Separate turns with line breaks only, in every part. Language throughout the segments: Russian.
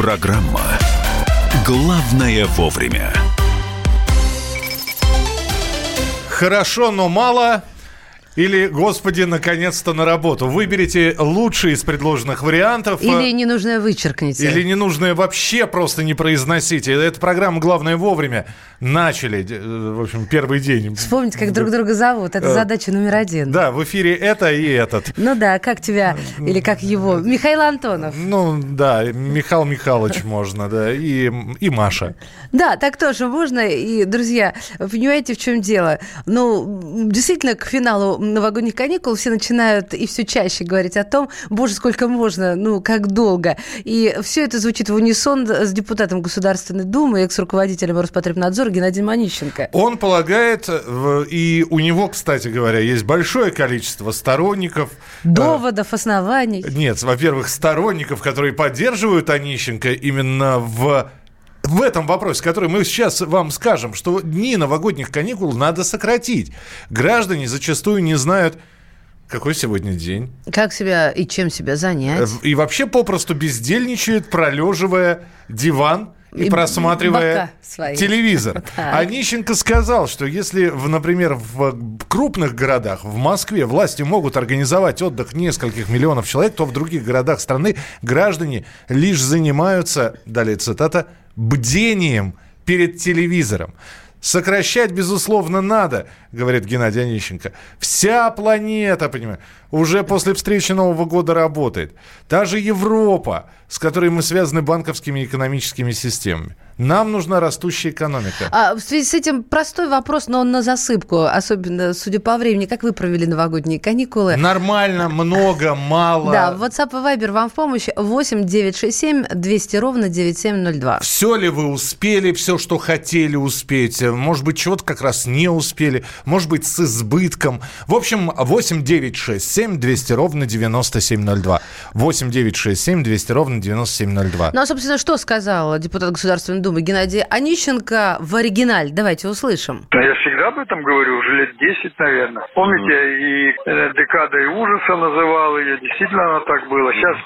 Программа «Главное вовремя».
Хорошо, но мало. Или, господи, наконец-то на работу. Выберите лучший из предложенных вариантов.
Или ненужное вычеркните.
Или ненужное вообще просто не произносите. Эта программа «Главное вовремя». Начали, э, в общем, первый день.
Вспомнить, как друг друга зовут. Это
Э,
задача номер один.
Да, в эфире это и этот.
Ну да, как тебя, или как его? Михаил Антонов.
Ну, да, Михаил Михайлович можно, да, и, и Маша.
Да, так тоже можно. И, друзья, понимаете, в чем дело? Ну, действительно, к финалу новогодних каникул все начинают и все чаще говорить о том, боже, сколько можно, ну, как долго. И все это звучит в унисон с депутатом Государственной Думы, экс-руководителем Роспотребнадзора Геннадием Онищенко.
Он полагает, и у него, кстати говоря, есть большое количество сторонников.
Доводов, оснований.
Нет, во-первых, сторонников, которые поддерживают Онищенко именно в в этом вопросе, который мы сейчас вам скажем, что дни новогодних каникул надо сократить. Граждане зачастую не знают, какой сегодня день.
Как себя и чем себя занять?
И вообще попросту бездельничают, пролеживая диван и,
И
просматривая телевизор.
Так.
А Нищенко сказал, что если, в, например, в крупных городах, в Москве, власти могут организовать отдых нескольких миллионов человек, то в других городах страны граждане лишь занимаются, далее цитата, бдением перед телевизором. Сокращать, безусловно, надо, говорит Геннадий Онищенко. Вся планета, понимаешь, уже после встречи Нового года работает. Та же Европа, с которой мы связаны банковскими и экономическими системами. Нам нужна растущая экономика.
А, в связи с этим простой вопрос, но он на засыпку, особенно судя по времени. Как вы провели новогодние каникулы?
Нормально, много, мало.
Да, WhatsApp и Viber вам в помощь 8 967 200 ровно 9702.
Все ли вы успели, все, что хотели успеть? Может быть, чего-то как раз не успели, может быть, с избытком. В общем, 8 9 6 7 200 ровно 9702. 8 9 6 7 200 ровно 9702.
Ну, а, собственно, что сказал депутат Государственной Думы Геннадий Онищенко в оригинале? Давайте услышим.
Я всегда об этом говорю, уже лет 10, наверное. Помните, и э, декадой ужаса называл ее, действительно оно так было. Сейчас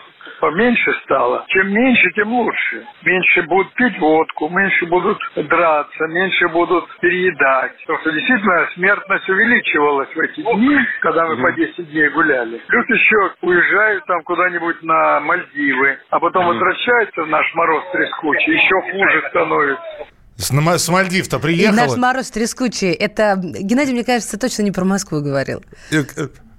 поменьше стало. Чем меньше, тем лучше. Меньше будут пить водку, меньше будут драться, меньше будут переедать. Потому что действительно смертность увеличивалась в эти дни, когда мы по 10 дней гуляли. Плюс еще уезжают там куда-нибудь на Мальдивы, а потом возвращаются в наш мороз трескучий, еще хуже становится.
С, Мальдив-то
И
приехала.
наш мороз трескучий. Это Геннадий, мне кажется, точно не про Москву говорил.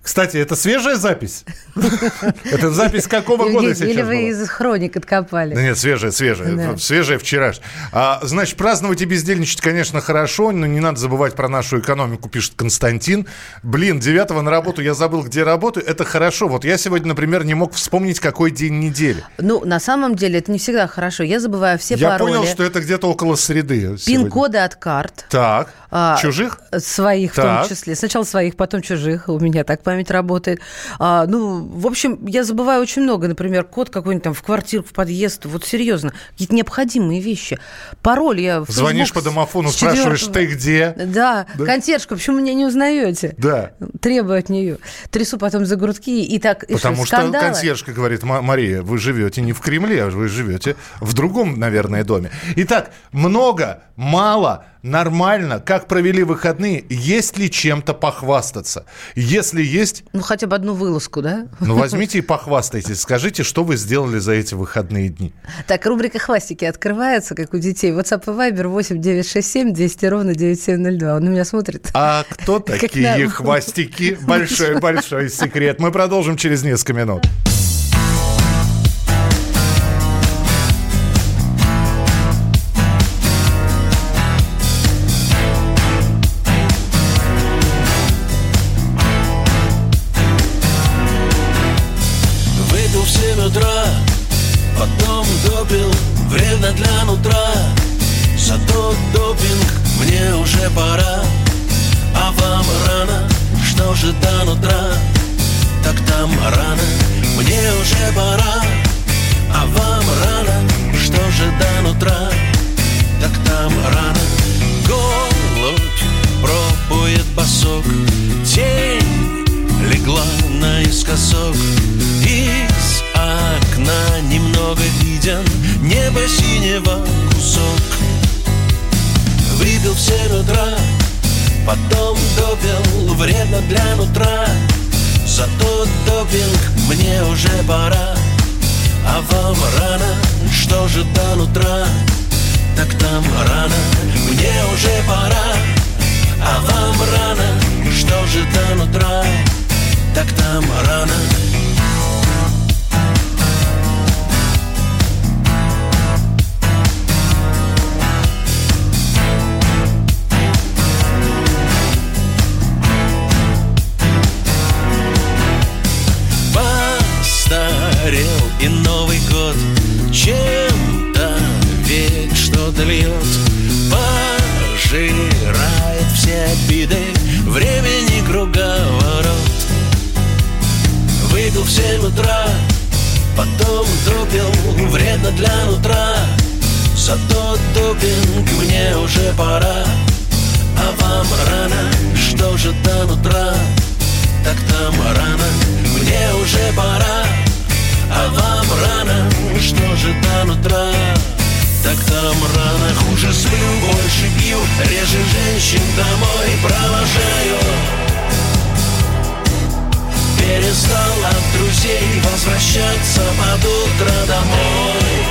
Кстати, это свежая запись? Это запись какого года
Евгений, Или
сейчас
вы из хроник откопали?
Да нет, свежая, свежая. Свежая вчерашняя. А, значит, праздновать и бездельничать, конечно, хорошо, но не надо забывать про нашу экономику, пишет Константин. Блин, 9 на работу я забыл, где работаю. Это хорошо. Вот я сегодня, например, не мог вспомнить, какой день недели.
Ну, на самом деле, это не всегда хорошо. Я забываю все
я
пароли.
понял, что это где-то около среды.
Пин-коды от карт.
Так.
А,
Чужих?
Своих в том числе. Сначала своих, потом чужих. У меня так память работает. А, ну, в общем, я забываю очень много. Например, код какой-нибудь там в квартиру, в подъезд. Вот серьезно. Какие-то необходимые вещи. Пароль я... в
Звонишь по домофону, спрашиваешь, ты где?
Да, консьержка, почему меня не узнаете?
Да.
Требую от нее. Трясу потом за грудки и так... и
Потому что
скандалы?
консьержка говорит, «Ма- Мария, вы живете не в Кремле, а вы живете в другом, наверное, доме. Итак, много, мало, нормально, как провели выходные, есть ли чем-то похвастаться? Если есть,
Ну, хотя бы одну вылазку, да?
ну возьмите и похвастайтесь, скажите, что вы сделали за эти выходные дни.
Так, рубрика «Хвастики» открывается, как у детей. WhatsApp и Viber 8 967 200 ровно 9702. Он на меня смотрит.
А кто такие хвостики? Большой-большой секрет. Мы продолжим через несколько минут.
Потом допил Вредно для нутра. Зато допинг мне уже пора. А вам рано Что же до нутра? Так там рано Мне уже пора. А вам рано Что же до нутра? Так там рано хуже сплю, больше пью Реже женщин домой провожаю Перестал от друзей возвращаться под утро домой.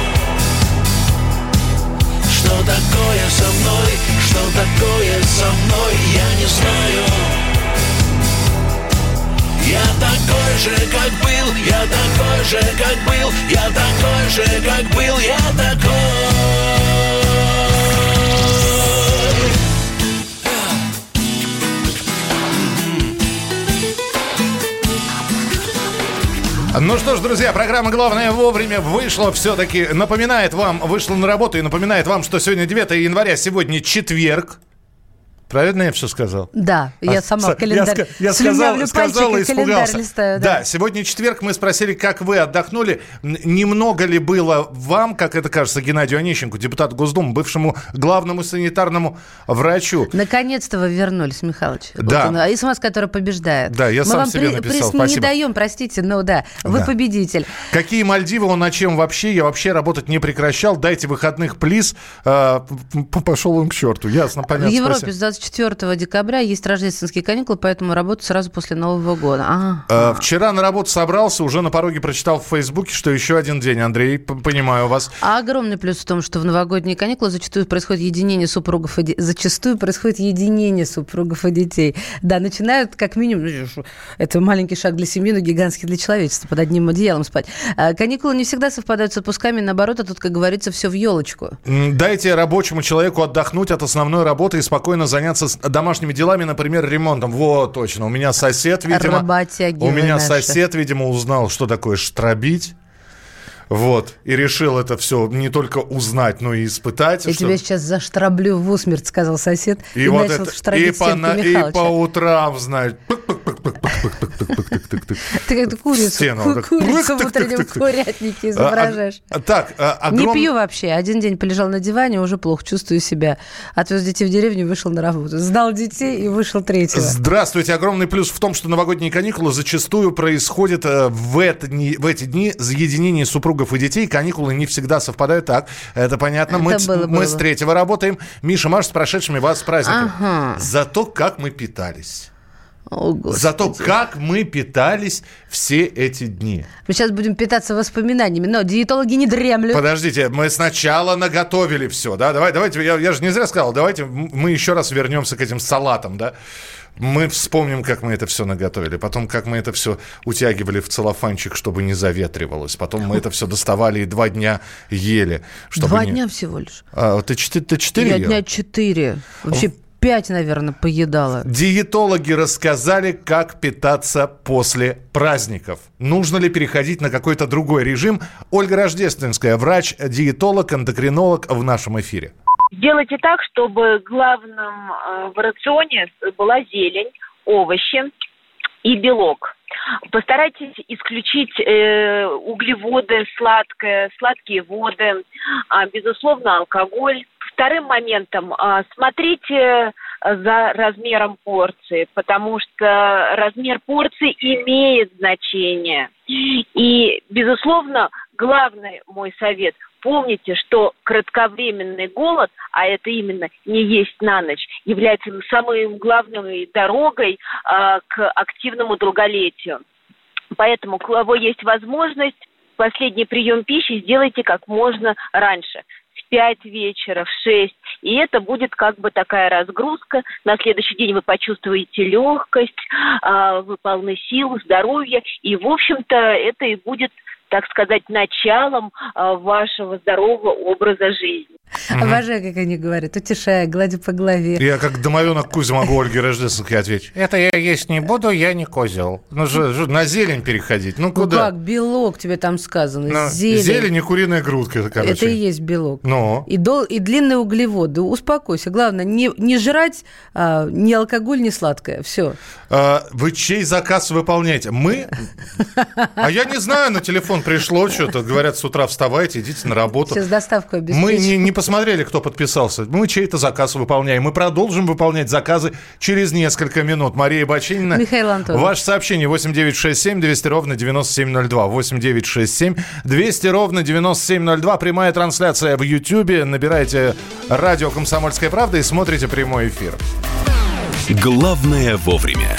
Что такое со мной, что такое со мной, я не знаю. Я такой же, как был, я такой же, как был Я такой же, как был, я такой
Ну что ж, друзья, программа «Главное вовремя» вышла все-таки, напоминает вам, вышла на работу и напоминает вам, что сегодня 9 января, сегодня четверг. Правильно я все сказал?
Да, я
А,
сама
с-
календарь.
Я, я сказал, сказал и испугался.
листаю,
да.
да.
сегодня четверг. Мы спросили, как вы отдохнули. Немного ли было вам, как это кажется, Геннадию Онищенку, депутату Госдумы, бывшему главному санитарному врачу?
Наконец-то вы вернулись, Михалыч.
Да.
Вот он, а СМС, который побеждает.
Да, я
Мы
сам
вам
себе
при-
написал,
приз не
спасибо.
даем, простите, но да, вы
Да.
победитель.
Какие Мальдивы, он о чем вообще? Я вообще работать не прекращал. Дайте выходных, плиз. А, пошел он к черту. Ясно,
В
понятно.
Европе
спасибо.
С 24 декабря есть рождественские каникулы, поэтому работаю сразу после Нового года. А,
А, Вчера на работу собрался, уже на пороге прочитал в Фейсбуке, что еще один день. Андрей, понимаю вас.
А огромный плюс в том, что в новогодние каникулы зачастую происходит единение супругов и де- зачастую происходит единение супругов и детей. Да, начинают как минимум, ну, это маленький шаг для семьи, но гигантский для человечества, под одним одеялом спать. А каникулы не всегда совпадают с отпусками, наоборот, а тут, как говорится, все в елочку.
Дайте рабочему человеку отдохнуть от основной работы и спокойно заняться с- домашними делами, например, ремонтом. Вот, точно. У меня сосед, видимо... У меня
наши.
сосед, видимо, узнал, что такое штробить. Вот. И решил это все не только узнать, но и испытать.
Я
что-
тебя сейчас заштраблю в усмерть, сказал сосед, и,
И, вот
начал
это, и
штробить
по,
стенку
на- и по утрам, знаешь,
Ты как курицу, в утреннем курятнике изображаешь.
А, а, Так, а,
Не пью вообще. Один день полежал на диване, уже плохо чувствую себя. Отвез детей в деревню, вышел на работу. Сдал детей и вышел третьего.
Здравствуйте. Огромный плюс в том, что новогодние каникулы зачастую происходят э, в эти дни заединение супругов и детей. Каникулы не всегда совпадают. Так, это понятно. мы,
Это
ц-
было,
мы
было.
с третьего работаем. Миша, Маша, с прошедшими вас с праздником.
Ага.
Зато как мы питались.
О, Господи.
Зато как мы питались все эти дни.
Мы сейчас будем питаться воспоминаниями, но диетологи не дремлют.
Подождите, мы сначала наготовили все, да? Давай, давайте, я, я же не зря сказал, давайте мы еще раз вернемся к этим салатам, да? Мы вспомним, как мы это все наготовили, потом, как мы это все утягивали в целлофанчик, чтобы не заветривалось, потом мы это все доставали и два дня ели. Чтобы
Два
не-
дня всего лишь.
А, ты, четыре, ты четыре
Я
ел?
дня четыре. Вообще пять, наверное, поедала.
Диетологи рассказали, как питаться после праздников. Нужно ли переходить на какой-то другой режим? Ольга Рождественская, врач-диетолог, эндокринолог в нашем эфире.
Сделайте так, чтобы главным э, в рационе была зелень, овощи и белок. Постарайтесь исключить э, углеводы, сладкое, сладкие воды, а, безусловно, алкоголь. Вторым моментом а, смотрите за размером порции, потому что размер порции имеет значение. И, безусловно, главный мой совет – помните, что кратковременный голод, а это именно не есть на ночь, является самой главной дорогой а, к активному долголетию. Поэтому, у кого есть возможность, последний прием пищи сделайте как можно раньше. 5 вечера, в 6. И это будет как бы такая разгрузка. На следующий день вы почувствуете легкость, а, вы полны сил, здоровья. И, в общем-то, это и будет так сказать, началом а, вашего здорового образа жизни.
Угу. Обожаю, как они говорят, утешая, гладя по голове.
Я как домовенок Кузя могу Ольге Рождественской ответить. Это я есть не буду, я не козел. Ну, же, же на зелень переходить. Ну, куда? Ну,
как, белок тебе там сказано.
Ну, зелень. Зелень и куриная грудка, это, короче.
Это и есть белок.
Ну?
И, дол, и длинные углеводы. Успокойся. Главное, не, не жрать а, ни алкоголь, ни сладкое. Все.
А, вы чей заказ выполняете? Мы? А я не знаю, на телефон пришло что-то. Говорят, с утра вставайте, идите на работу.
Сейчас доставку обеспечим.
Мы не, не посмотрели, кто подписался. Мы чей-то заказ выполняем. Мы продолжим выполнять заказы через несколько минут. Мария Бачинина.
Михаил Антонов.
Ваше сообщение 8967 200 ровно 9702. 8967 200 ровно 9702. Прямая трансляция в Ютьюбе. Набирайте радио «Комсомольская правда» и смотрите прямой эфир.
Главное вовремя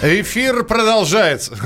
Эфир продолжается.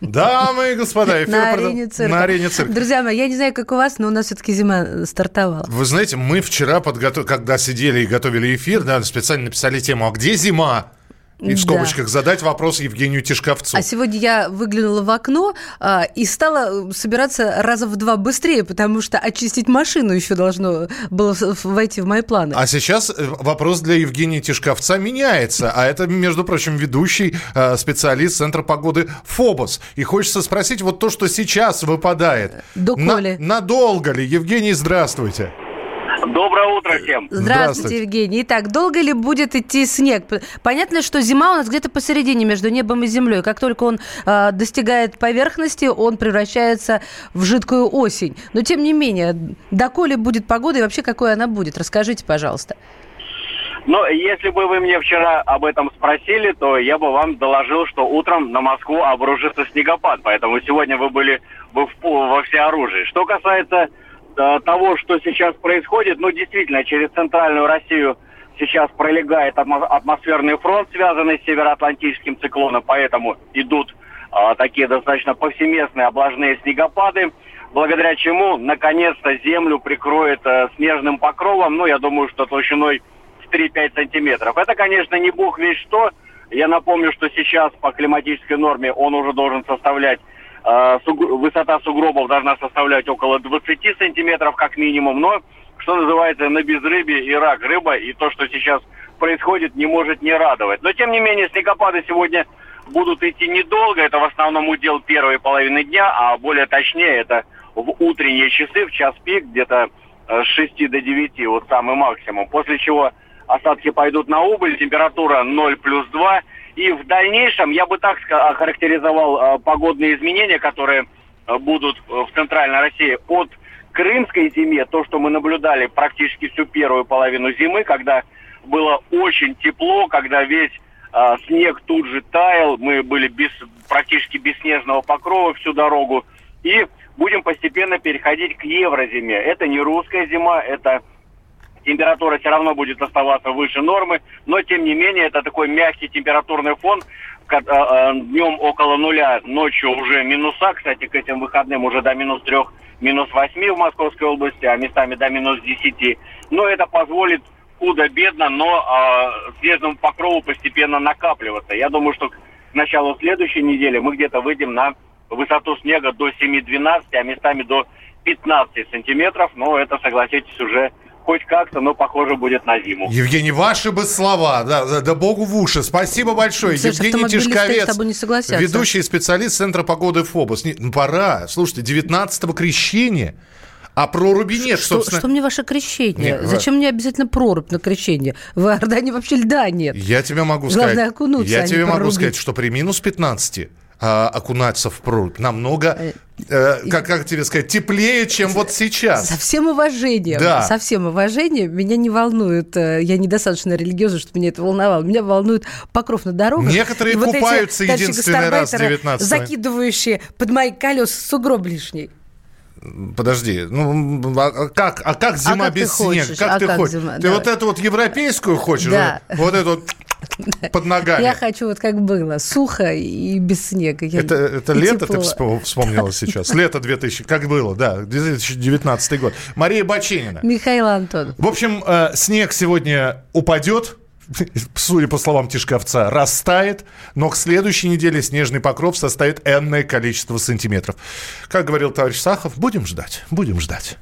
Дамы и господа, эфир
на, арене цирка.
на арене цирка.
Друзья мои, я не знаю, как у вас, но у нас все-таки зима стартовала.
Вы знаете, мы вчера, подготов... когда сидели и готовили эфир, да, специально написали тему «А где зима?» И в скобочках да. задать вопрос Евгению Тишковцу.
А сегодня я выглянула в окно а, и стала собираться раза в два быстрее, потому что очистить машину еще должно было войти в мои планы.
А сейчас э, вопрос для Евгения Тишковца меняется. А это, между прочим, ведущий а, специалист Центра погоды ФОБОС. И хочется спросить вот то, что сейчас выпадает.
Доколе?
На, надолго ли? Евгений, здравствуйте.
Доброе утро всем.
Здравствуйте, Здравствуйте, Евгений. Итак, долго ли будет идти снег? Понятно, что зима у нас где-то посередине между небом и землей. Как только он э, достигает поверхности, он превращается в жидкую осень. Но тем не менее, доколе будет погода и вообще какой она будет? Расскажите, пожалуйста.
Ну, если бы вы мне вчера об этом спросили, то я бы вам доложил, что утром на Москву обрушится снегопад. Поэтому сегодня вы были бы в, во всеоружии. Что касается того, что сейчас происходит, ну, действительно, через центральную Россию сейчас пролегает атмосферный фронт, связанный с североатлантическим циклоном, поэтому идут а, такие достаточно повсеместные облажные снегопады, благодаря чему, наконец-то, землю прикроет а, снежным покровом, ну, я думаю, что толщиной в 3-5 сантиметров. Это, конечно, не бог весь что. Я напомню, что сейчас по климатической норме он уже должен составлять Э, высота сугробов должна составлять около 20 сантиметров как минимум, но, что называется, на безрыбье и рак рыба, и то, что сейчас происходит, не может не радовать. Но, тем не менее, снегопады сегодня будут идти недолго, это в основном удел первой половины дня, а более точнее, это в утренние часы, в час пик, где-то э, с 6 до 9, вот самый максимум, после чего осадки пойдут на убыль, температура 0 плюс 2, и в дальнейшем я бы так охарактеризовал э, погодные изменения, которые э, будут э, в Центральной России от крымской зиме, то, что мы наблюдали практически всю первую половину зимы, когда было очень тепло, когда весь а, снег тут же таял, мы были без, практически без снежного покрова всю дорогу. И будем постепенно переходить к еврозиме. Это не русская зима, это температура все равно будет оставаться выше нормы, но тем не менее это такой мягкий температурный фон, а, а, днем около нуля, ночью уже минуса, кстати, к этим выходным уже до минус трех, минус восьми в Московской области, а местами до минус десяти. Но это позволит худо-бедно, но а, снежному покрову постепенно накапливаться. Я думаю, что к началу следующей недели мы где-то выйдем на высоту снега до 7-12, а местами до 15 сантиметров. Но это, согласитесь, уже хоть как-то, но похоже будет на зиму.
Евгений, ваши бы слова, да, да, да богу в уши. Спасибо большое.
Слушай,
Евгений Тишковец,
с тобой не согласятся.
ведущий специалист Центра погоды ФОБОС. Не- ну, пора. Слушайте, 19-го крещения, а проруби нет,
Что,
собственно.
что мне ваше крещение?
Нет, вы-
Зачем мне обязательно прорубь на крещение? В Иордании вообще льда нет.
Я тебе могу
Главное
сказать.
окунуться,
я
а не
тебе могу сказать, что при минус 15 а, окунаться в прорубь намного, э, как, как тебе сказать, теплее, чем вот сейчас.
Со всем уважением,
Да.
со всем уважением, меня не волнует, э, я недостаточно религиозна, чтобы меня это волновало, меня волнует покров на дорогах.
Некоторые
и вот эти
купаются единственный раз
гастарбайтеры,
19-го.
закидывающие под мои колеса сугроб лишний.
Подожди, ну а как, а как зима
как ты
без снега?
хочешь?
Как
А
ты
как
хочешь?
зима?
Ты
Давай.
вот эту вот европейскую хочешь?
Да.
Вот эту вот под ногами.
Я хочу вот как было, сухо и без снега. Я-
Это, это
и
лето
тепло.
ты вспом- вспомнила сейчас? Лето 2000, как было, да, 2019 год. Мария Баченина.
Михаил Антонов.
В общем, э, снег сегодня упадет, судя по словам Тишковца, растает, но к следующей неделе снежный покров составит энное количество сантиметров. Как говорил товарищ Сахов, будем ждать, будем ждать.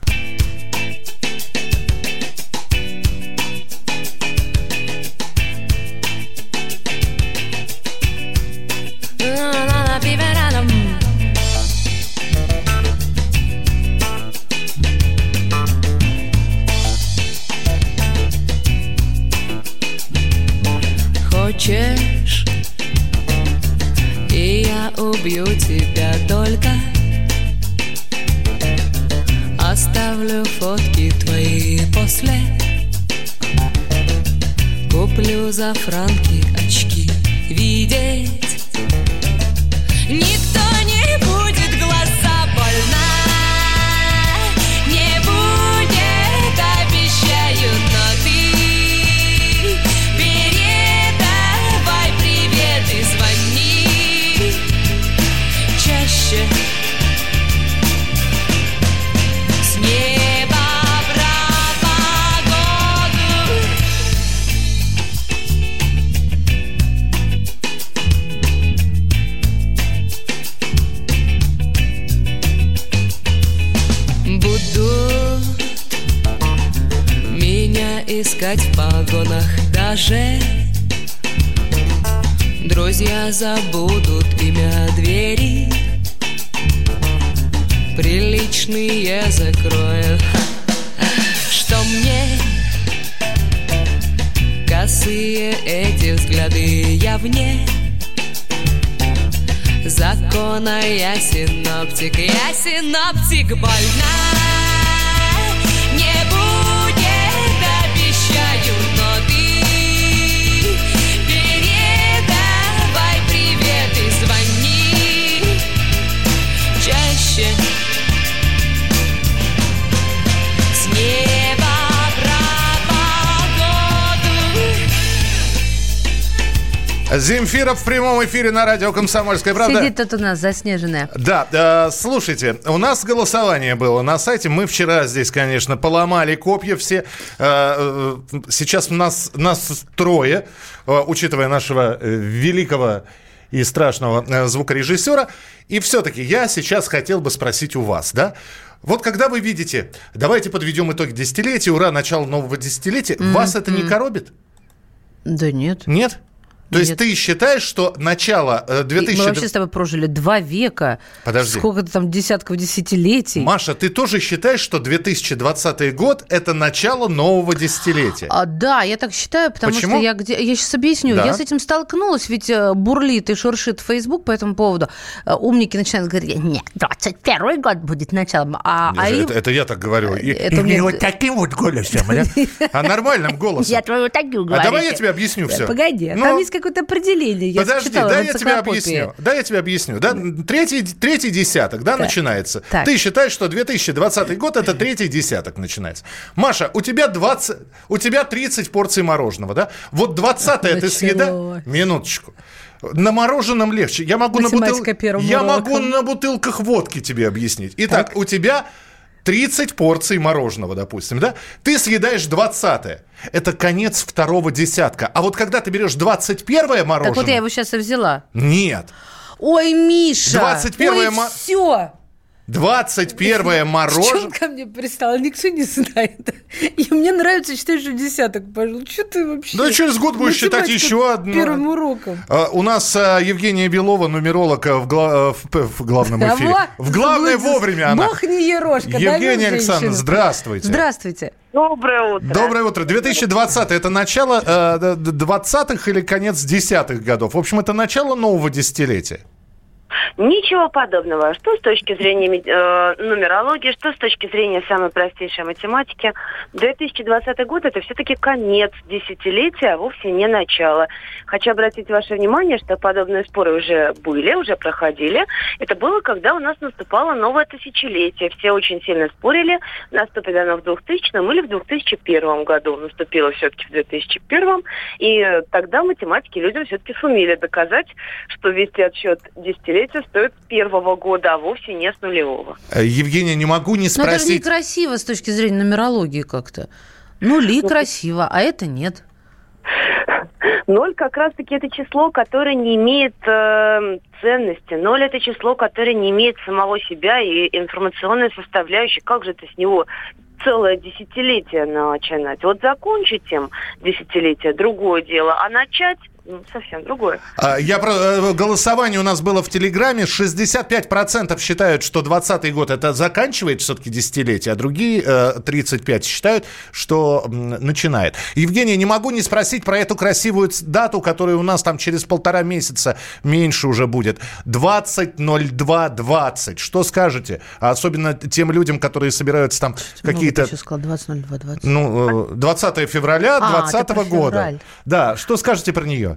Закона я синоптик, я синоптик больна. Не будет, обещаю, но ты Передавай привет и звони. Чаще
Земфира в прямом эфире на радио «Комсомольская правда».
Сидит тут у нас заснеженная.
Да, э, слушайте, у нас голосование было на сайте. Мы вчера здесь, конечно, поломали копья все. Э, э, сейчас нас, нас трое, э, учитывая нашего э, великого и страшного э, звукорежиссера. И все-таки я сейчас хотел бы спросить у вас, да? Вот когда вы видите, давайте подведем итоги десятилетия, ура, начало нового десятилетия, вас это не коробит?
Да нет.
Нет? То есть ты считаешь, что начало э,
И
2000...
Мы вообще с тобой прожили два века.
Подожди.
Сколько-то там десятков десятилетий.
Маша, ты тоже считаешь, что 2020 год – это начало нового десятилетия?
А, да, я так считаю, потому
Почему?
что я где... Я сейчас объясню.
Да.
Я с этим столкнулась, ведь э, бурлит и шуршит Facebook по этому поводу. Э, Умники начинают говорить, нет, 21 год будет началом. А, а им-
это, это я так говорю. И,
Это
и
мне-
не вот таким вот голосом, да? а нормальным голосом.
Я твою такую говорю.
А давай я тебе объясню все.
Погоди, там есть какое-то определение. Я
Подожди,
читала
да я тебе объясню. Да, я тебе объясню. Да, третий, третий десяток, да,
Так.
начинается.
Так.
Ты считаешь, что 2020 год это третий десяток начинается. Маша, у тебя 20, у тебя 30 порций мороженого, да? Вот 20 ты съедаешь. Минуточку. На мороженом легче. Я могу на бутыл- Я могу на бутылках водки тебе объяснить. Итак, у тебя 30 порций мороженого, допустим, да? Ты съедаешь 20 Это конец второго десятка. А вот когда ты берешь 21 мороженое...
Так вот я его сейчас и взяла.
Нет.
Ой, Миша!
21 ма-
все!
21 мороженое...
Что он ко мне пристал? Никто не знает. И мне нравится считать, что десяток пошел. Что ты вообще?
Да через год будешь считать еще одно.
Первым уроком.
А, У нас а, Евгения Белова, нумеролог а, в, гла- а, в в главном
А
эфире.
во,
В главное
заблудился.
вовремя она.
Бог не ерошка.
Евгения Александровна, здравствуйте.
Здравствуйте.
Доброе утро.
Доброе утро. 2020 это начало э, д- 20-х или конец десятых годов? В общем, это начало нового десятилетия.
Ничего подобного. Что с точки зрения э, нумерологии, что с точки зрения самой простейшей математики. 2020 год это все-таки конец десятилетия, а вовсе не начало. Хочу обратить ваше внимание, что подобные споры уже были, уже проходили. Это было, когда у нас наступало новое тысячелетие. Все очень сильно спорили, наступит оно в 2000 или в 2001 году. Наступило все-таки в 2001. И тогда математики людям все-таки сумели доказать, что вести отсчет десятилетия стоит с первого года, а вовсе не с нулевого.
Э, Евгения, не могу не
Но Ну, это же
спросить.
некрасиво с точки зрения нумерологии как-то. Нули красиво, а это нет.
Ноль как раз-таки это число, которое не имеет э, ценности. Ноль это число, которое не имеет самого себя и информационной составляющей. Как же ты с него целое десятилетие начинать? Вот закончить им десятилетие другое дело, а начать ну, совсем другое.
А, Я про э, голосование у нас было в Телеграме. 65% считают, что 20 год это заканчивает все-таки десятилетие, а другие э, 35 считают, что начинает. Евгения, не могу не спросить про эту красивую дату, которая у нас там через полтора месяца меньше уже будет. 20.02.20. Что скажете? А особенно тем людям, которые собираются там какие-то...
Я сейчас сказала 20.02.20.
Ну, э, 20 февраля
А,
2020
ты про
года.
февраль.
Да, что скажете про нее?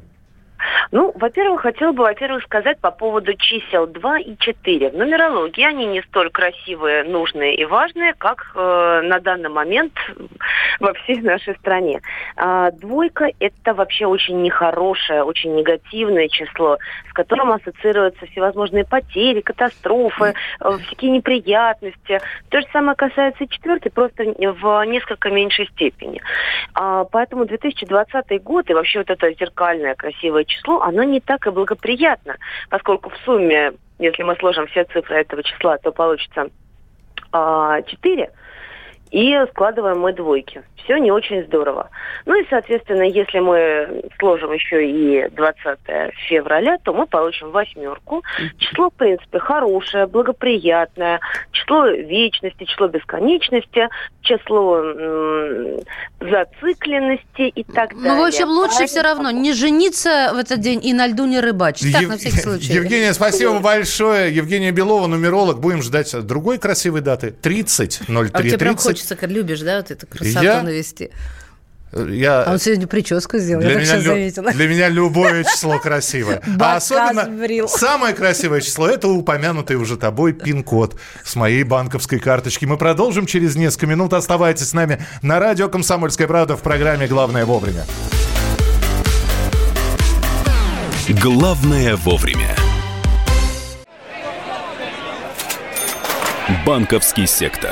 Ну, во-первых, хотела бы, во-первых, сказать по поводу чисел 2 и 4. В нумерологии они не столь красивые, нужные и важные, как э, на данный момент во всей нашей стране. А, двойка – это вообще очень нехорошее, очень негативное число, с которым ассоциируются всевозможные потери, катастрофы, э, всякие неприятности. То же самое касается и четверки, просто в несколько меньшей степени. А, поэтому 2020 год и вообще вот это зеркальное красивое число, оно не так и благоприятно, поскольку в сумме, если мы сложим все цифры этого числа, то получится а, 4, и складываем мы двойки. Все не очень здорово. Ну и, соответственно, если мы сложим еще и 20 февраля, то мы получим восьмерку. Число, в принципе, хорошее, благоприятное. Число вечности, число бесконечности, число м, зацикленности и так далее.
Ну, в общем, лучше
Поэтому-
все равно не жениться в этот день и на льду не рыбачить. Так,
Ев-
на всякий случай.
Евгения, спасибо большое. Евгения Белова, нумеролог. Будем ждать другой красивой даты. 30, 03,
А тебе прям
30.
Хочется, как любишь, да, вот эту красоту
Я-
навести.
Я...
А он сегодня прическу сделал,
Для
я так
меня,
сейчас
лю-
заметила.
для меня любое число красивое. А особенно
сбрил.
самое красивое число это упомянутый уже тобой пин-код с моей банковской карточки. Мы продолжим через несколько минут. Оставайтесь с нами на радио «Комсомольская правда» в программе «Главное вовремя».
Главное вовремя. Банковский сектор.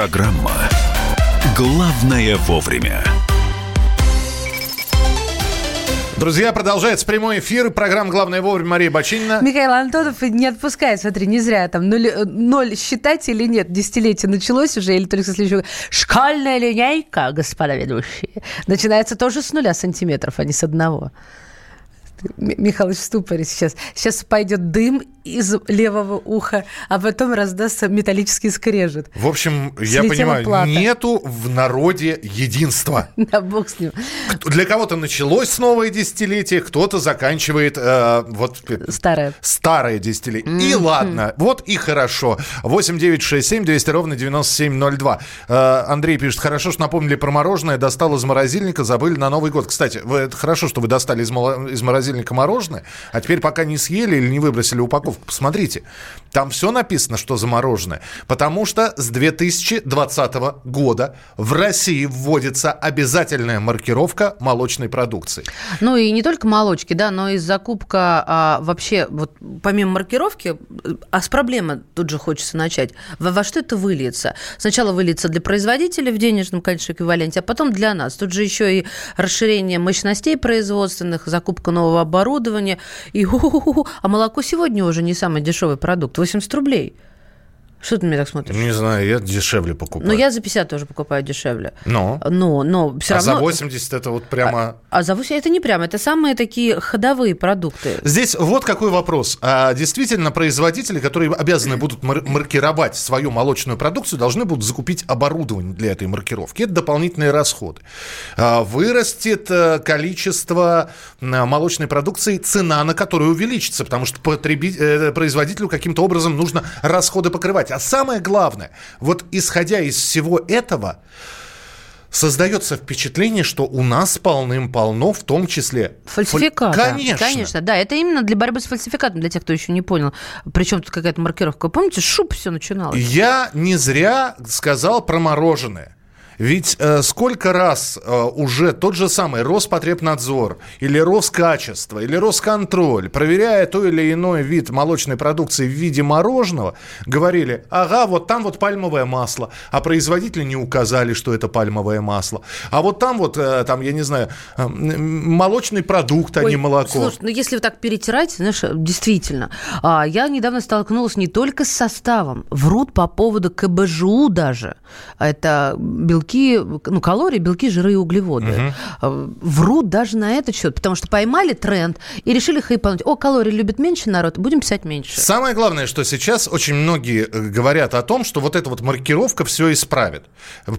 Программа «Главное вовремя».
Друзья, продолжается прямой эфир. Программа «Главное вовремя» Мария Бочинина.
Михаил Антонов не отпускает, смотри, не зря там ноль, ноль считать или нет, десятилетие началось уже, или только следующего. Школьная линейка, господа ведущие, начинается тоже с нуля сантиметров, а не с одного. Михалыч в ступоре сейчас. Сейчас пойдет дым из левого уха, а потом раздастся металлический скрежет.
В общем, я
Слетела
понимаю,
плата.
нету в народе единства.
Да, бог с ним.
Для кого-то началось новое десятилетие, кто-то заканчивает э, вот
Старое.
старое десятилетие. И ладно, вот и хорошо. 8 9 6 7 200 ровно 9702. Э, Андрей пишет, хорошо, что напомнили про мороженое, достал из морозильника, забыли на Новый год. Кстати, вы, хорошо, что вы достали из, из морозильника мороженое, а теперь пока не съели или не выбросили упаковку, посмотрите. Там все написано, что за мороженое. Потому что с 2020 года в России вводится обязательная маркировка молочной продукции.
Ну и не только молочки, да, но и закупка а, вообще, вот помимо маркировки, а с проблемы тут же хочется начать. Во, во что это выльется? Сначала выльется для производителей в денежном, конечно, эквиваленте, а потом для нас. Тут же еще и расширение мощностей производственных, закупка нового оборудования. И, ху-ху-ху. а молоко сегодня уже не самый дешевый продукт, 80 рублей. Что ты меня так смотришь?
Не знаю, я дешевле покупаю.
Ну, я за 50 тоже покупаю дешевле.
Но?
Но, но все
а
равно...
за 80 это вот прямо...
А за 80 это не прямо, это самые такие ходовые продукты.
Здесь вот какой вопрос. А действительно, производители, которые обязаны будут мар- маркировать свою молочную продукцию, должны будут закупить оборудование для этой маркировки. Это дополнительные расходы. А, Вырастет э, количество молочной продукции, цена на которую увеличится, потому что потреби- э, производителю каким-то образом нужно расходы покрывать. А самое главное, вот исходя из всего этого, создается впечатление, что у нас полным-полно, в том числе...
Фальсификаты.
Фаль- Конечно.
Конечно, да. Это именно для борьбы с фальсификатом, для тех, кто еще не понял. Причем тут какая-то маркировка. Помните, шуб все начиналось?
Я не зря сказал про мороженое. Ведь э, сколько раз э, уже тот же самый Роспотребнадзор или Роскачество или Росконтроль, проверяя то или иной вид молочной продукции в виде мороженого, говорили, ага, вот там вот пальмовое масло, а производители не указали, что это пальмовое масло. А вот там вот, э, там, я не знаю, э, молочный продукт, а
Ой,
не молоко.
Слушай, ну если вы так перетирать, знаешь, действительно, а, я недавно столкнулась не только с составом, врут по поводу КБЖУ даже. А Это белки, ну, калории, белки, жиры и углеводы. А, Врут даже на этот счет, потому что поймали тренд и решили хайпануть. О, калорий любит меньше народ, будем писать меньше.
Самое главное, что сейчас очень многие э, говорят о том, что вот эта вот маркировка все исправит.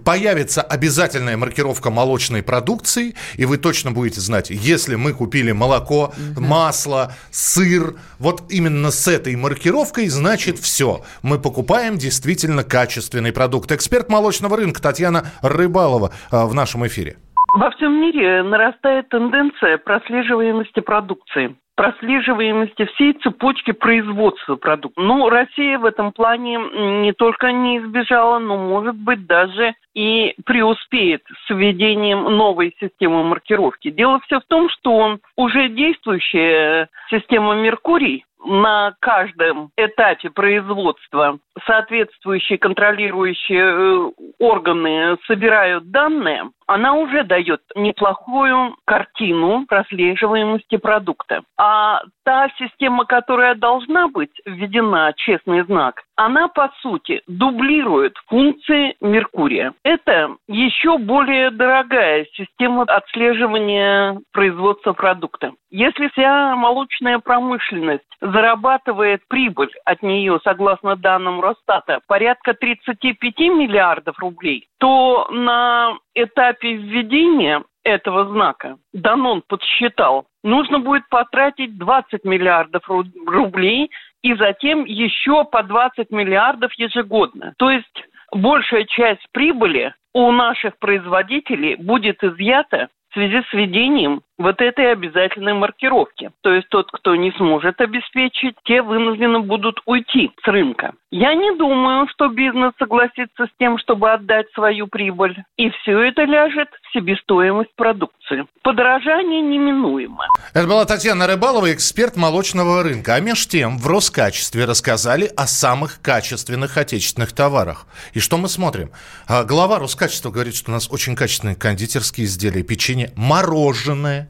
Появится обязательная маркировка молочной продукции, и вы точно будете знать, если мы купили молоко, масло, сыр, вот именно с этой маркировкой, значит все. Мы покупаем действительно качественный продукт. Эксперт молочного рынка Татьяна Рыбалова э, в нашем эфире.
Во всем мире нарастает тенденция прослеживаемости продукции прослеживаемости всей цепочки производства продукта. Ну, Россия в этом плане не только не избежала, но, может быть, даже и преуспеет с введением новой системы маркировки. Дело все в том, что уже действующая система «Меркурий» на каждом этапе производства соответствующие контролирующие э, органы собирают данные, она уже дает неплохую картину прослеживаемости продукта. А та система, которая должна быть введена, честный знак, она, по сути, дублирует функции Меркурия. Это еще более дорогая система отслеживания производства продукта. Если вся молочная промышленность зарабатывает прибыль от нее, согласно данным Росстата, порядка 35 миллиардов рублей, то на этапе введения этого знака, Данон подсчитал, нужно будет потратить 20 миллиардов ру- рублей и затем еще по 20 миллиардов ежегодно. То есть большая часть прибыли у наших производителей будет изъята в связи с введением вот этой обязательной маркировки. То есть тот, кто не сможет обеспечить, те вынуждены будут уйти с рынка. Я не думаю, что бизнес согласится с тем, чтобы отдать свою прибыль. И все это ляжет в себестоимость продукции. Подорожание неминуемо.
Это была Татьяна Рыбалова, эксперт молочного рынка. А меж тем в Роскачестве рассказали о самых качественных отечественных товарах. И что мы смотрим? А, Глава Роскачества говорит, что у нас очень качественные кондитерские изделия, печенье, мороженое,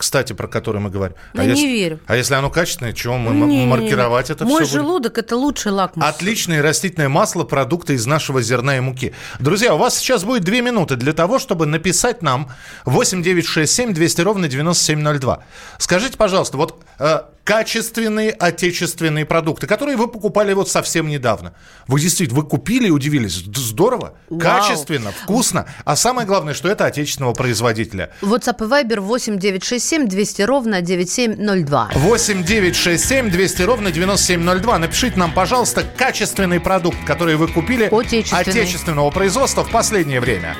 кстати, про который мы говорим.
Я
а
не
если,
верю.
А если оно качественное, чего мы
Не-не-не.
маркировать это
Мой
все будем?
желудок это лучший лакмус.
Отличное растительное масло, продукты из нашего зерна и муки. Друзья, у вас сейчас будет две минуты для того, чтобы написать нам 8967 200 ровно 9702. Скажите, пожалуйста, вот э, качественные отечественные продукты, которые вы покупали вот совсем недавно. Вы действительно, вы купили и удивились. Здорово,
Вау.
качественно, вкусно. А самое главное, что это отечественного производителя.
WhatsApp и Viber 8967 200 ровно 9702.
8 9 6 7 200 ровно 9702. Напишите нам, пожалуйста, качественный продукт, который вы купили отечественного производства в последнее время.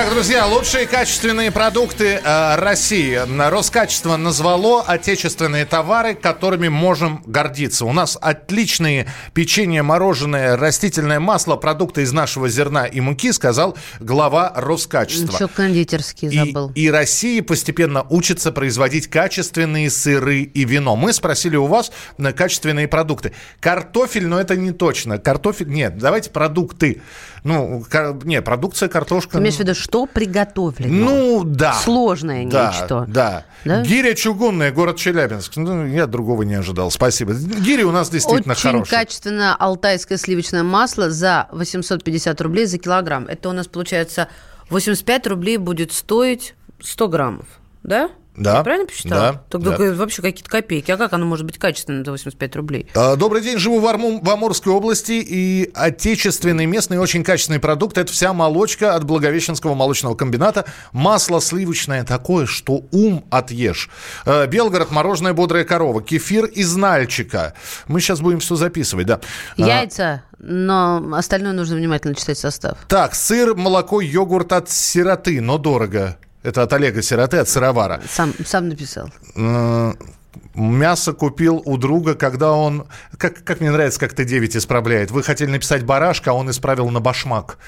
Итак, друзья, лучшие качественные продукты э, России. Роскачество назвало отечественные товары, которыми можем гордиться. У нас отличные печенье, мороженое, растительное масло, продукты из нашего зерна и муки, сказал глава Роскачества.
Еще кондитерский
И,
забыл.
и Россия постепенно учится производить качественные сыры и вино. Мы спросили у вас на качественные продукты. Картофель, но это не точно. Картофель, нет, давайте продукты. Ну, не, продукция, картошка.
Ты имеешь в виду, что приготовлено?
Ну, да.
Сложное
Да,
нечто.
Да.
Да?
Гиря чугунная, город Челябинск. Ну, я другого не ожидал. Спасибо. Гири у нас действительно
Очень
хорошие.
качественное алтайское сливочное масло за 850 рублей за килограмм. Это у нас получается 85 рублей будет стоить 100 граммов, да?
Да,
Я правильно посчитала?
да,
Тогда
да.
вообще какие-то копейки. А как оно может быть качественным за 85 рублей?
А, Добрый день, живу в, Арму- в Амурской области, и отечественный, местный, очень качественный продукт – это вся молочка от Благовещенского молочного комбината. Масло сливочное такое, что ум отъешь. Э, Белгород, мороженое «Бодрая корова», кефир из Нальчика. Мы сейчас будем все записывать, да. А,
Яйца, но остальное нужно внимательно читать состав.
Так, сыр, молоко, йогурт от сироты, но дорого. Это от Олега Сироты, от сыровара.
Сам, сам написал.
Э, Мясо купил у друга, когда он... Как, как мне нравится, как Т9 исправляет. Вы хотели написать барашка, а он исправил на башмак.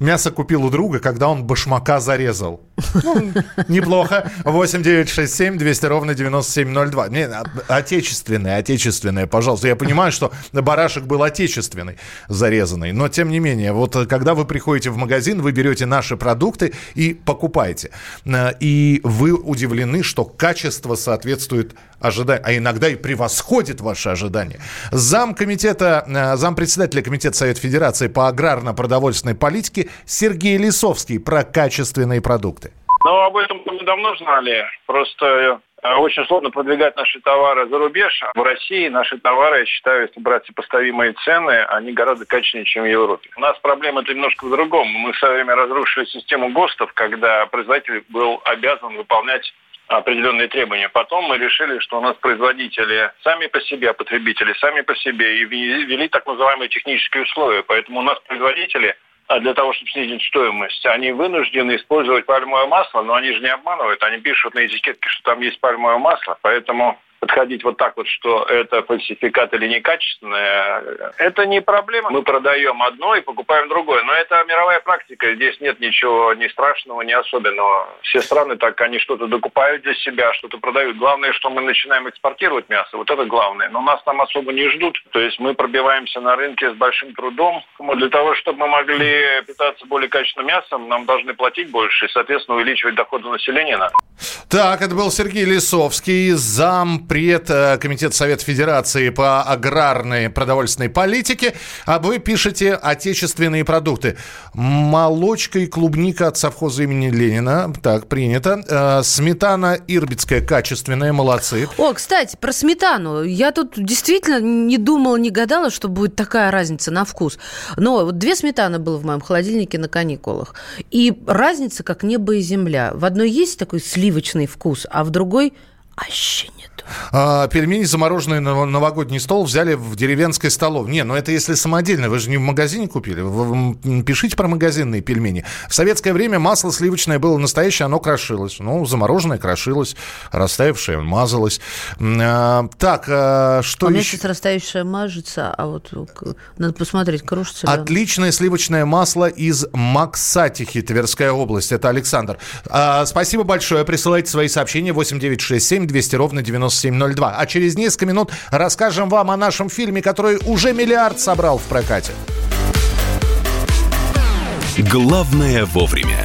Мясо купил у друга, когда он башмака зарезал. Ну, неплохо. 8 9 6 7 200 ровно 9702. Не, а- отечественное, отечественное, пожалуйста. Я понимаю, что барашек был отечественный, зарезанный. Но, тем не менее, вот э, когда вы приходите в магазин, вы берете наши продукты и покупаете. Э, И вы удивлены, что качество соответствует ожиданиям, а иногда и превосходит ваши ожидания. Зам комитета, э, зам председателя комитета Совета Федерации по аграрно-продовольственной политике Сергей Лисовский про качественные продукты.
Ну, об этом мы давно знали. Просто э, очень сложно продвигать наши товары за рубеж. В России наши товары, я считаю, если брать сопоставимые цены, они гораздо качественнее, чем в Европе. У нас проблема это немножко в другом. Мы в свое время разрушили систему ГОСТов, когда производитель был обязан выполнять определенные требования. Потом мы решили, что у нас производители сами по себе, а потребители сами по себе, и ввели так называемые технические условия. Поэтому у нас производители а для того, чтобы снизить стоимость, они вынуждены использовать пальмовое масло, но они же не обманывают, они пишут на этикетке, что там есть пальмовое масло, поэтому подходить вот так вот, что это фальсификат или некачественное, это не проблема. Мы продаем одно и покупаем другое. Но это мировая практика. Здесь нет ничего ни страшного, ни особенного. Все страны так, они что-то докупают для себя, что-то продают. Главное, что мы начинаем экспортировать мясо. Вот это главное. Но нас там особо не ждут. То есть мы пробиваемся на рынке с большим трудом. Для того, чтобы мы могли питаться более качественным мясом, нам должны платить больше и, соответственно, увеличивать доходы населения.
Так, это был Сергей Лисовский, зампред э, Комитета Совета Федерации по аграрной продовольственной политике. А вы пишете отечественные продукты. Молочка и клубника от совхоза имени Ленина. Так, принято. Э, Сметана ирбитская качественная, молодцы.
О, кстати, про сметану. Я тут действительно не думала, не гадала, что будет такая разница на вкус. Но вот две сметаны было в моем холодильнике на каникулах. И разница как небо и земля. В одной есть такой сливочный вкус, а в другой вообще нет.
А, пельмени, замороженные на новогодний стол, взяли в деревенской столовой. Не, ну это если самодельно, вы же не в магазине купили. Вы пишите про магазинные пельмени. В советское время масло сливочное было настоящее, оно крошилось. Ну, замороженное крошилось, растаявшее мазалось. А, так, а, что
меня
еще?
сейчас растаявшее мажется, а вот надо посмотреть, кружится ли.
Отличное сливочное масло из Максатихи, Тверская область. Это Александр. А, спасибо большое. Присылайте свои сообщения 8967 200 ровно 9702. А через несколько минут расскажем вам о нашем фильме, который уже миллиард собрал в прокате.
Главное вовремя.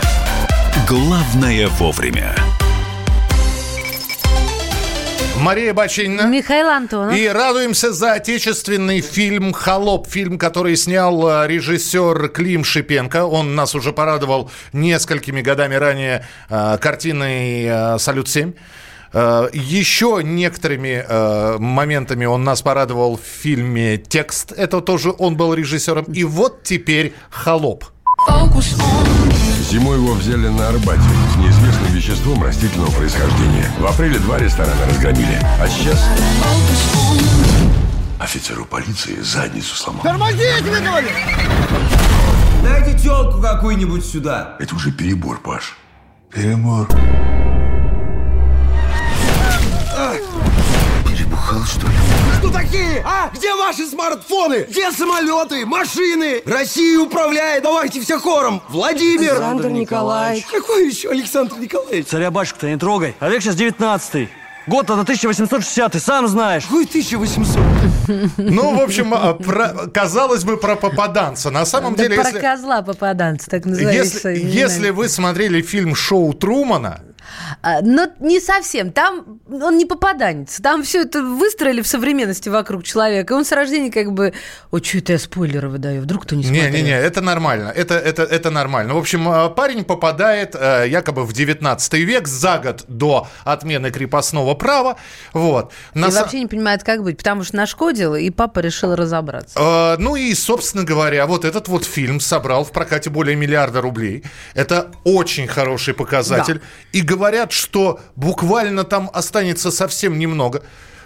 «Главное вовремя».
Мария Бачинина.
Михаил Антонов.
И радуемся за отечественный фильм «Холоп». Фильм, который снял э, режиссер Клим Шипенко. Он нас уже порадовал несколькими годами ранее э, картиной э, «Салют-7». Э, Еще некоторыми э, моментами он нас порадовал в фильме «Текст». Это тоже он был режиссером. И вот теперь «Холоп».
Зимой его взяли на Арбате с неизвестным веществом растительного происхождения. В апреле два ресторана разгромили. А сейчас... Офицеру полиции задницу сломал.
Тормозите, Виталий! Дайте телку какую-нибудь сюда.
Это уже перебор, Паш. Перебор.
Перебухал, что ли? Кто такие? А? Где ваши смартфоны? Где самолеты? Машины? Россию управляет. Давайте все хором. Владимир.
Александр Николаевич.
Какой еще Александр Николаевич?
Царя-батюшку-то не трогай. А век сейчас 19 Год это 1860 сам знаешь.
Какой 1800?
Ну, в общем, а, про- казалось бы, про попаданца. На самом
Да
деле,
про
если...
козла попаданца, так называется.
Если, если вы смотрели фильм «Шоу Трумана»,
Но не совсем. Там он не попаданец. Там все это выстроили в современности вокруг человека. И он с рождения как бы... Ой, что это я спойлеры выдаю? Вдруг кто не смотрел?
Не-не-не, это нормально. Это, это, это нормально. В общем, э, парень попадает э, якобы в 19 век, за год до отмены крепостного права. Вот.
И
На са-
вообще не понимает, как быть, потому что нашкодил, и папа решил разобраться.
Э, Ну и, собственно говоря, вот этот вот фильм собрал в прокате более миллиарда рублей. Это очень хороший показатель.
Да.
И говорят, что буквально там останется совсем немного.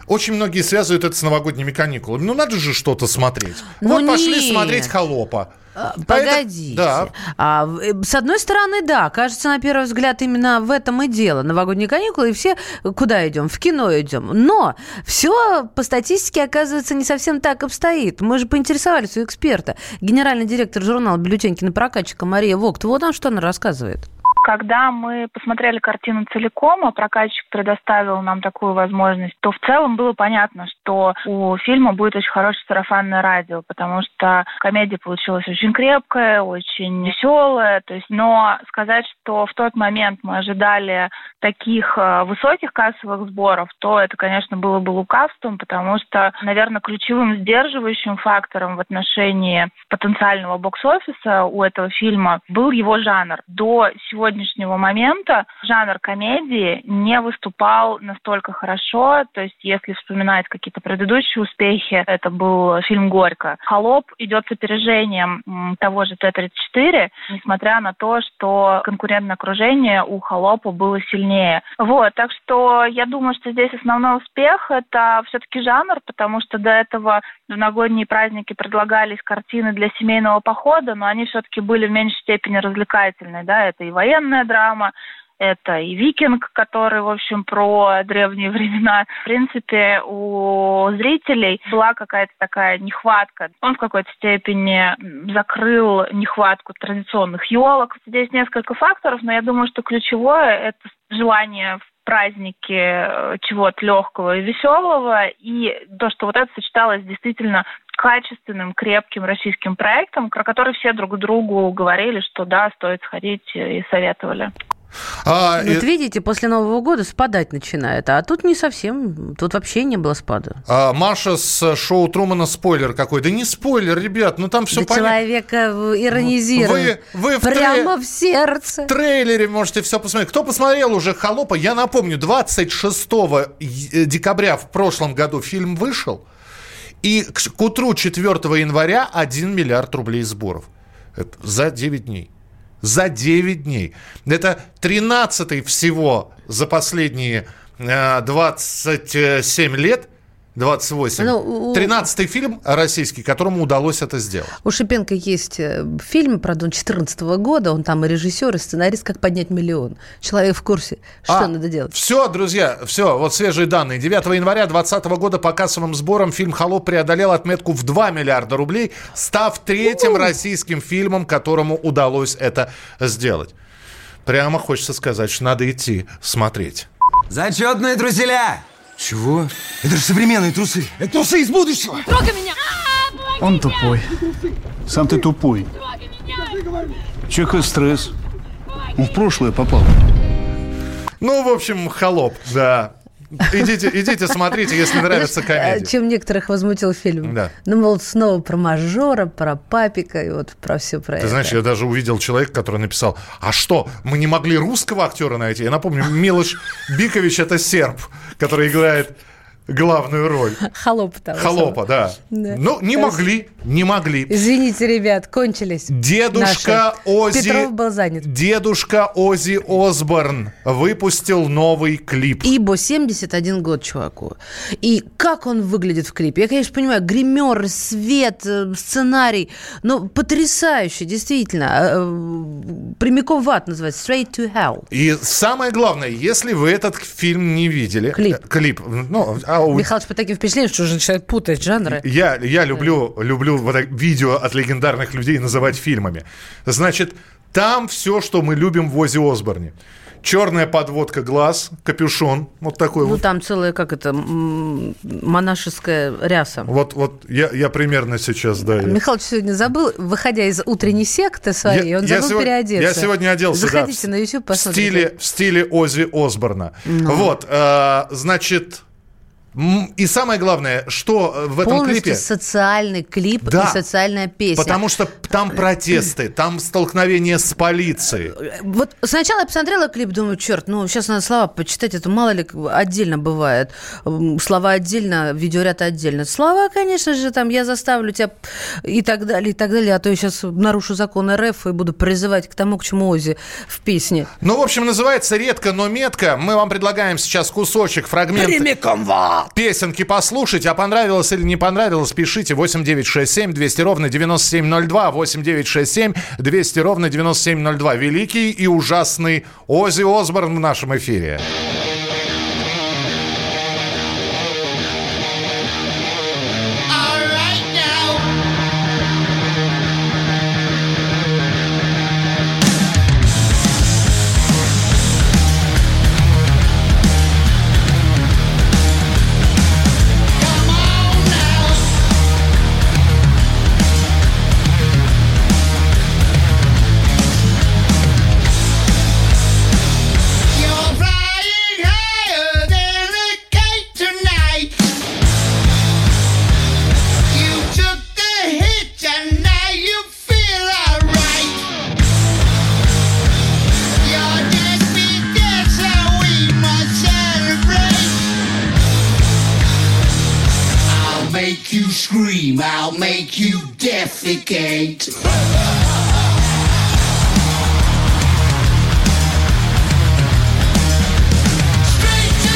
Очень многие связывают это с новогодними каникулами. Ну, надо же что-то смотреть.
Ну,
вот пошли
нет.
смотреть «Холопа».
А,
А это-
Погодите.
да.
А, э, с одной стороны, да, кажется, на первый взгляд, именно в этом и дело. Новогодние каникулы, и все куда идем? В кино идем. Но все по статистике, оказывается, не совсем так обстоит. Мы же поинтересовались у эксперта. Генеральный директор журнала «Бюллетень кинопрокатчика» Мария Вогт. Вот она что она рассказывает.
Когда мы посмотрели картину целиком, а прокатчик предоставил нам такую возможность, то в целом было понятно, что у фильма будет очень хорошее сарафанное радио, потому что комедия получилась очень крепкая, очень веселая. То есть, но сказать, что в тот момент мы ожидали таких э, высоких кассовых сборов, то это, конечно, было бы лукавством, потому что, наверное, ключевым сдерживающим фактором в отношении потенциального бокс-офиса у этого фильма был его жанр. До сегодняшнего сегодняшнего момента жанр комедии не выступал настолько хорошо. То есть, если вспоминать какие-то предыдущие успехи, это был фильм «Горько». «Холоп» идет с опережением того же Т-34, несмотря на то, что конкурентное окружение у «Холопа» было сильнее. Вот, так что я думаю, что здесь основной успех – это все-таки жанр, потому что до этого в новогодние праздники предлагались картины для семейного похода, но они все-таки были в меньшей степени развлекательные, да, это и военная драма, это и викинг, который, в общем, про древние времена. В принципе, у зрителей была какая-то такая нехватка. Он в какой-то степени закрыл нехватку традиционных елок. Здесь несколько факторов, но я думаю, что ключевое – это желание в празднике э, чего-то легкого и веселого, и то, что вот это сочеталось действительно качественным, крепким российским проектом, про который все друг другу говорили, что да, стоит сходить и советовали.
А,
Вот видите, после Нового года спадать начинает. А тут не совсем. Тут вообще не было спада.
а, Маша с шоу Трумана спойлер какой. Да не спойлер, ребят, ну там все
Да
понятно.
человека иронизирует.
Вы- вы в
Прямо
тре-
в сердце.
В трейлере можете все посмотреть. Кто посмотрел уже «Холопа», я напомню, 26 и- декабря в прошлом году фильм вышел, и к, к утру 4 января 1 миллиард рублей сборов. За 9 дней. За 9 дней. Это 13 всего за последние э, 27 лет, 28.
Ну, у-
13 фильм российский, которому удалось это сделать.
У Шипенко есть э, фильм, правда, он 2014 года, он там и режиссер, и сценарист «Как поднять миллион». Человек в курсе, что
А,
надо делать.
Все, друзья, все, вот свежие данные. 9 января 2020 года по кассовым сборам фильм «Холоп» преодолел отметку в 2 миллиарда рублей, став третьим российским фильмом, которому удалось это сделать. Прямо хочется сказать, что надо идти смотреть.
Зачетные труселя! Чего? Это же современные трусы. Это трусы из будущего.
Трогай меня!
Он тупой. Сам ты тупой. Чека стресс. Он в прошлое попал.
Ну, в общем, «Холоп», да. Идите, идите смотрите, если нравится
э,
комедия.
Чем некоторых возмутил фильм?
Да.
Ну, мол, снова про мажора, про папика и вот про все про
Ты
это.
знаешь, я даже увидел человека, который написал, а что, мы не могли русского актера найти? Я напомню, Милош Бикович это серб, который играет главную роль.
Холопа того
Холопа, да.
Да.
Ну, не могли, не могли.
Извините, ребят, кончились.
Дедушка
наши.
Ози...
Петров был занят.
Дедушка Ози Осборн выпустил новый клип.
Ибо 71 год чуваку. И как он выглядит в клипе? Я, конечно, понимаю, гример, свет, э, сценарий, но потрясающе, действительно. Э, э, Прямиком в ад называется, straight to hell.
И самое главное, если вы этот фильм не видели... Клип. Клип. Ну, а у-
Михалыч под таким впечатлением, что уже начинает путать жанры.
Я, я люблю, люблю вот видео от легендарных людей называть фильмами. Значит, там все, что мы любим в Ози Осборне. Черная подводка глаз, капюшон, вот такой
Ну,
вот.
там целая, как это, монашеская ряса.
Вот, вот я, я примерно сейчас, да. я-
Михалыч сегодня забыл, выходя из утренней секты своей,
Я-
он
я
забыл
сегодня-
переодеться.
я сегодня оделся, да,
Заходите
в-
на YouTube,
в
посмотрите.
стиле, в стиле Ози Осборна.
Ну.
Вот, э, значит, и самое главное, что э, в этом
Полностью
клипе...
социальный клип
Да.
и социальная песня.
Потому что там протесты, там столкновение с полицией.
Вот сначала я посмотрела клип, думаю, черт, ну сейчас надо слова почитать, это мало ли отдельно бывает. Слова отдельно, видеоряд отдельно. Слова, конечно же, там я заставлю тебя и так далее, и так далее, а то я сейчас нарушу закон РФ и буду призывать к тому, к чему Ози в песне.
Ну, в общем, называется «Редко, но метко». Мы вам предлагаем сейчас кусочек, фрагмент песенки послушать. А понравилось или не понравилось, пишите 8967 200 ровно 9702, 8967 200 ровно 9702. Великий и ужасный Ози Осборн в нашем эфире.
Make you scream, I'll make you defecate. Straight to